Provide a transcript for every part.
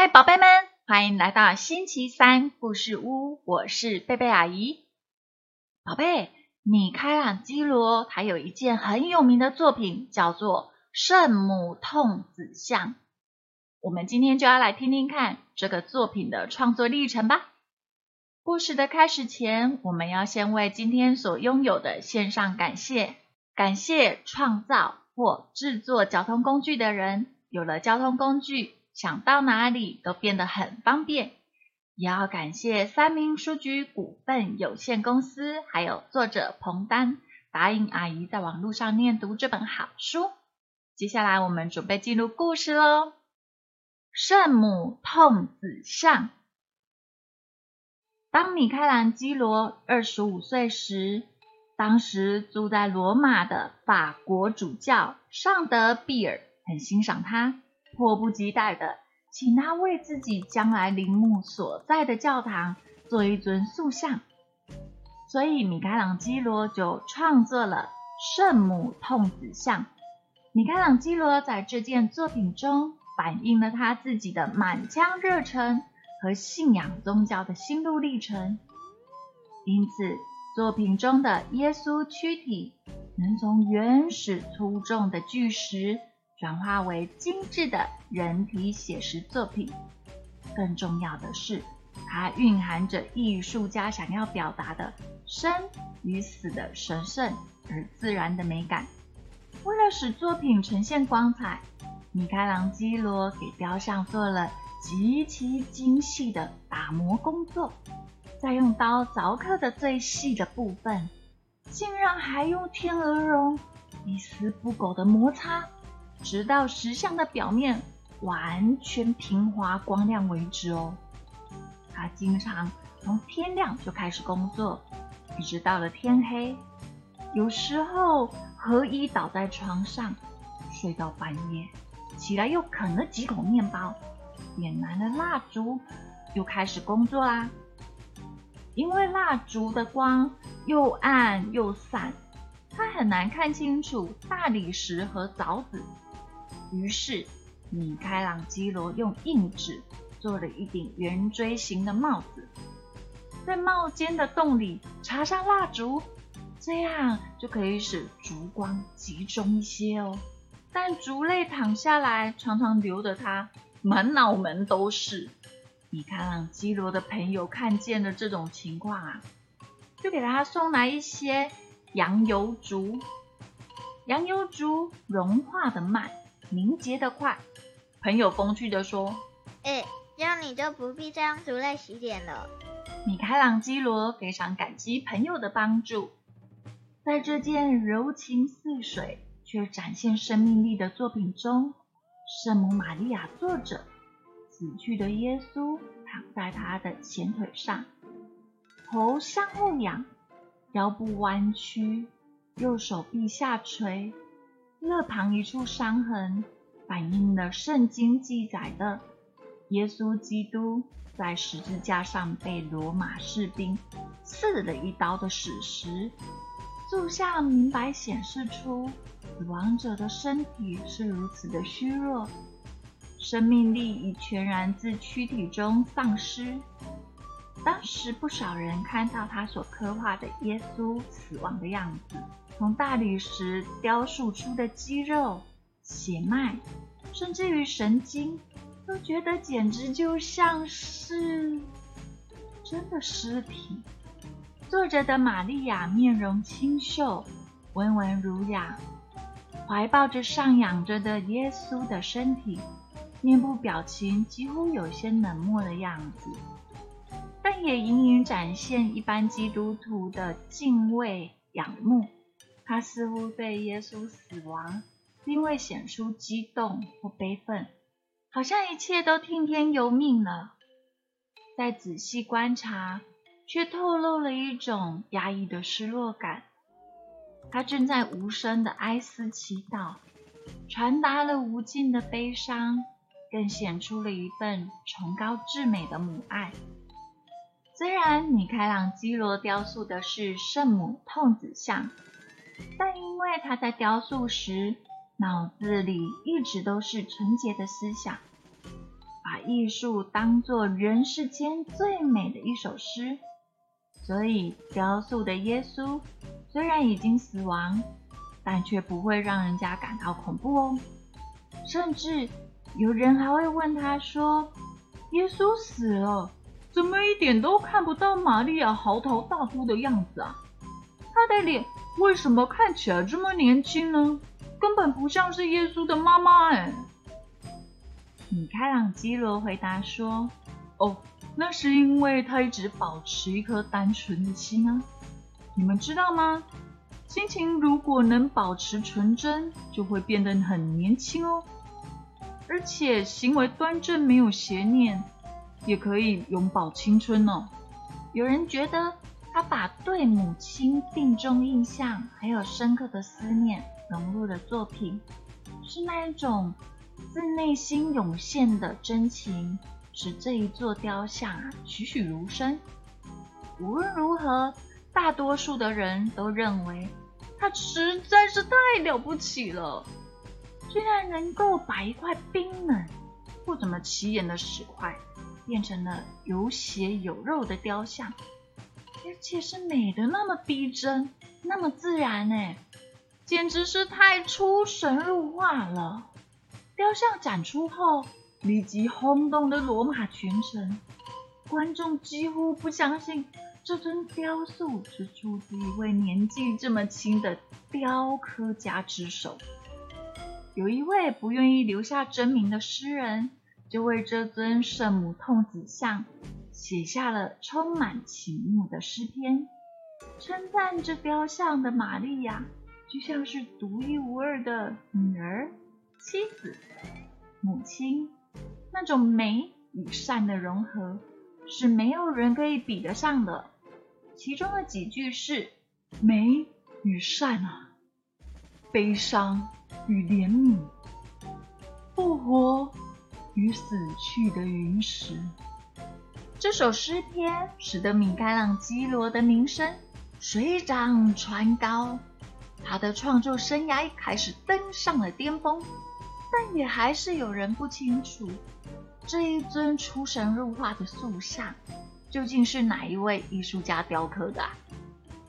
嗨，宝贝们，欢迎来到星期三故事屋，我是贝贝阿姨。宝贝，米开朗基罗他有一件很有名的作品，叫做《圣母痛子像》。我们今天就要来听听看这个作品的创作历程吧。故事的开始前，我们要先为今天所拥有的献上感谢，感谢创造或制作交通工具的人，有了交通工具。想到哪里都变得很方便，也要感谢三明书局股份有限公司，还有作者彭丹答应阿姨在网络上念读这本好书。接下来我们准备进入故事喽。圣母痛子像。当米开朗基罗二十五岁时，当时住在罗马的法国主教尚德比尔很欣赏他。迫不及待的，请他为自己将来陵墓所在的教堂做一尊塑像，所以米开朗基罗就创作了圣母痛子像。米开朗基罗在这件作品中反映了他自己的满腔热忱和信仰宗教的心路历程，因此作品中的耶稣躯体能从原始粗重的巨石。转化为精致的人体写实作品。更重要的是，它蕴含着艺术家想要表达的生与死的神圣而自然的美感。为了使作品呈现光彩，米开朗基罗给雕像做了极其精细的打磨工作，在用刀凿刻的最细的部分，竟然还用天鹅绒一丝不苟的摩擦。直到石像的表面完全平滑光亮为止哦。他经常从天亮就开始工作，一直到了天黑。有时候何以倒在床上睡到半夜，起来又啃了几口面包，点燃了蜡烛，又开始工作啦。因为蜡烛的光又暗又散，他很难看清楚大理石和枣子。于是，米开朗基罗用硬纸做了一顶圆锥形的帽子，在帽尖的洞里插上蜡烛，这样就可以使烛光集中一些哦。但烛泪淌下来，常常流得他满脑门都是。米开朗基罗的朋友看见了这种情况啊，就给他送来一些羊油烛。羊油烛融化的慢。凝结得快，朋友风趣地说：“哎，这样你就不必再用竹类洗脸了。”米开朗基罗非常感激朋友的帮助，在这件柔情似水却展现生命力的作品中，圣母玛利亚坐着，死去的耶稣躺在她的前腿上，头向后仰，腰部弯曲，右手臂下垂。肋旁一处伤痕，反映了圣经记载的耶稣基督在十字架上被罗马士兵刺了一刀的史实。塑像明白显示出死亡者的身体是如此的虚弱，生命力已全然自躯体中丧失。当时不少人看到他所刻画的耶稣死亡的样子。从大理石雕塑出的肌肉、血脉，甚至于神经，都觉得简直就像是真的尸体。坐着的玛利亚面容清秀、温文儒雅，怀抱着上仰着的耶稣的身体，面部表情几乎有些冷漠的样子，但也隐隐展现一般基督徒的敬畏仰慕。他似乎对耶稣死亡并未显出激动或悲愤，好像一切都听天由命了。再仔细观察，却透露了一种压抑的失落感。他正在无声的哀思祈祷，传达了无尽的悲伤，更显出了一份崇高至美的母爱。虽然米开朗基罗雕塑的是圣母痛子像。但因为他在雕塑时脑子里一直都是纯洁的思想，把艺术当作人世间最美的一首诗，所以雕塑的耶稣虽然已经死亡，但却不会让人家感到恐怖哦。甚至有人还会问他说：“耶稣死了，怎么一点都看不到玛利亚嚎啕大哭的样子啊？他的脸为什么看起来这么年轻呢？根本不像是耶稣的妈妈哎。”米开朗基罗回答说：“哦，那是因为他一直保持一颗单纯的心啊。你们知道吗？心情如果能保持纯真，就会变得很年轻哦。而且行为端正，没有邪念，也可以永葆青春哦。有人觉得他把对母亲病重印象还有深刻的思念融入了作品，是那一种。”自内心涌现的真情，使这一座雕像啊栩栩如生。无论如何，大多数的人都认为他实在是太了不起了，居然能够把一块冰冷、不怎么起眼的石块，变成了有血有肉的雕像，而且是美的那么逼真，那么自然哎，简直是太出神入化了。雕像展出后，立即轰动了罗马全城。观众几乎不相信这尊雕塑是出自一位年纪这么轻的雕刻家之手。有一位不愿意留下真名的诗人，就为这尊圣母痛子像写下了充满情慕的诗篇，称赞这雕像的玛利亚就像是独一无二的女儿。妻子、母亲，那种美与善的融合，是没有人可以比得上的。其中的几句是：美与善啊，悲伤与怜悯，复活与死去的陨石。这首诗篇使得米开朗基罗的名声水涨船高，他的创作生涯开始登上了巅峰。但也还是有人不清楚，这一尊出神入化的塑像究竟是哪一位艺术家雕刻的。啊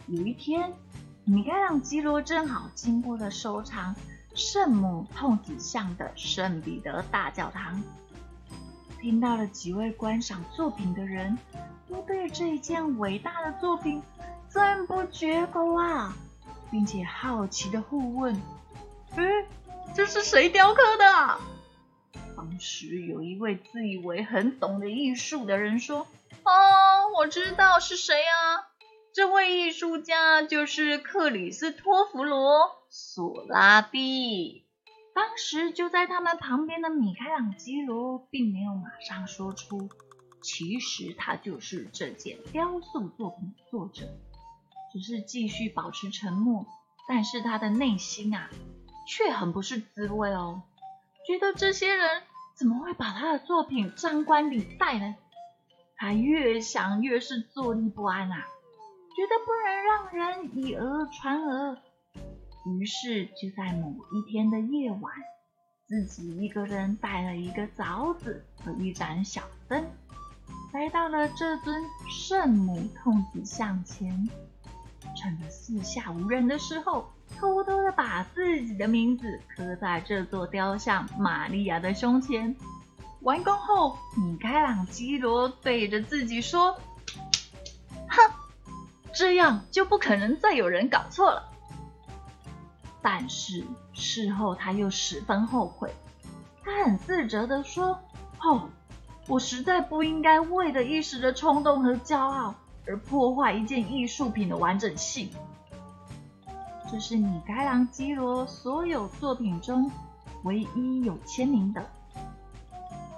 有一天，米开朗基罗正好经过了收藏圣母痛子像的圣彼得大教堂，听到了几位观赏作品的人都对这一件伟大的作品赞不绝口啊，并且好奇的互问：“嗯。”这是谁雕刻的？当时有一位自以为很懂得艺术的人说：“哦，我知道是谁啊！这位艺术家就是克里斯托弗罗·索拉蒂。”当时就在他们旁边的米开朗基罗并没有马上说出，其实他就是这件雕塑作品的作者，只是继续保持沉默。但是他的内心啊。却很不是滋味哦，觉得这些人怎么会把他的作品张冠李戴呢？他越想越是坐立不安啊，觉得不能让人以讹传讹，于是就在某一天的夜晚，自己一个人带了一个凿子和一盏小灯，来到了这尊圣母痛子像前，趁着四下无人的时候。偷偷的把自己的名字刻在这座雕像玛利亚的胸前。完工后，米开朗基罗对着自己说：“哼，这样就不可能再有人搞错了。”但是事后他又十分后悔，他很自责的说：“哦，我实在不应该为了一时的冲动和骄傲而破坏一件艺术品的完整性。”这是米开朗基罗所有作品中唯一有签名的。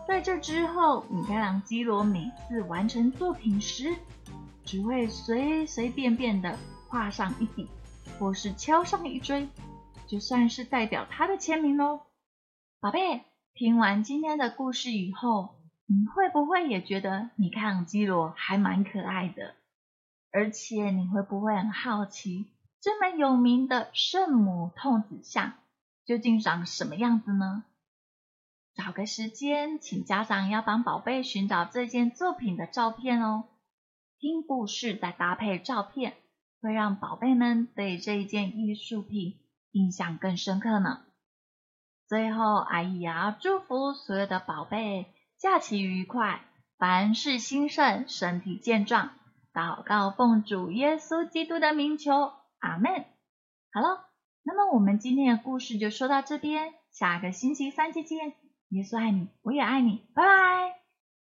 在这之后，米开朗基罗每次完成作品时，只会随随便便的画上一笔，或是敲上一锥，就算是代表他的签名喽。宝贝，听完今天的故事以后，你会不会也觉得米开朗基罗还蛮可爱的？而且你会不会很好奇？这么有名的圣母痛子像究竟长什么样子呢？找个时间，请家长要帮宝贝寻找这件作品的照片哦。听故事再搭配照片，会让宝贝们对这一件艺术品印象更深刻呢。最后，阿姨也要祝福所有的宝贝假期愉快，凡事兴盛，身体健壮。祷告奉主耶稣基督的名求，阿门。好了，那么我们今天的故事就说到这边，下个星期三再见。耶稣爱你，我也爱你，拜拜。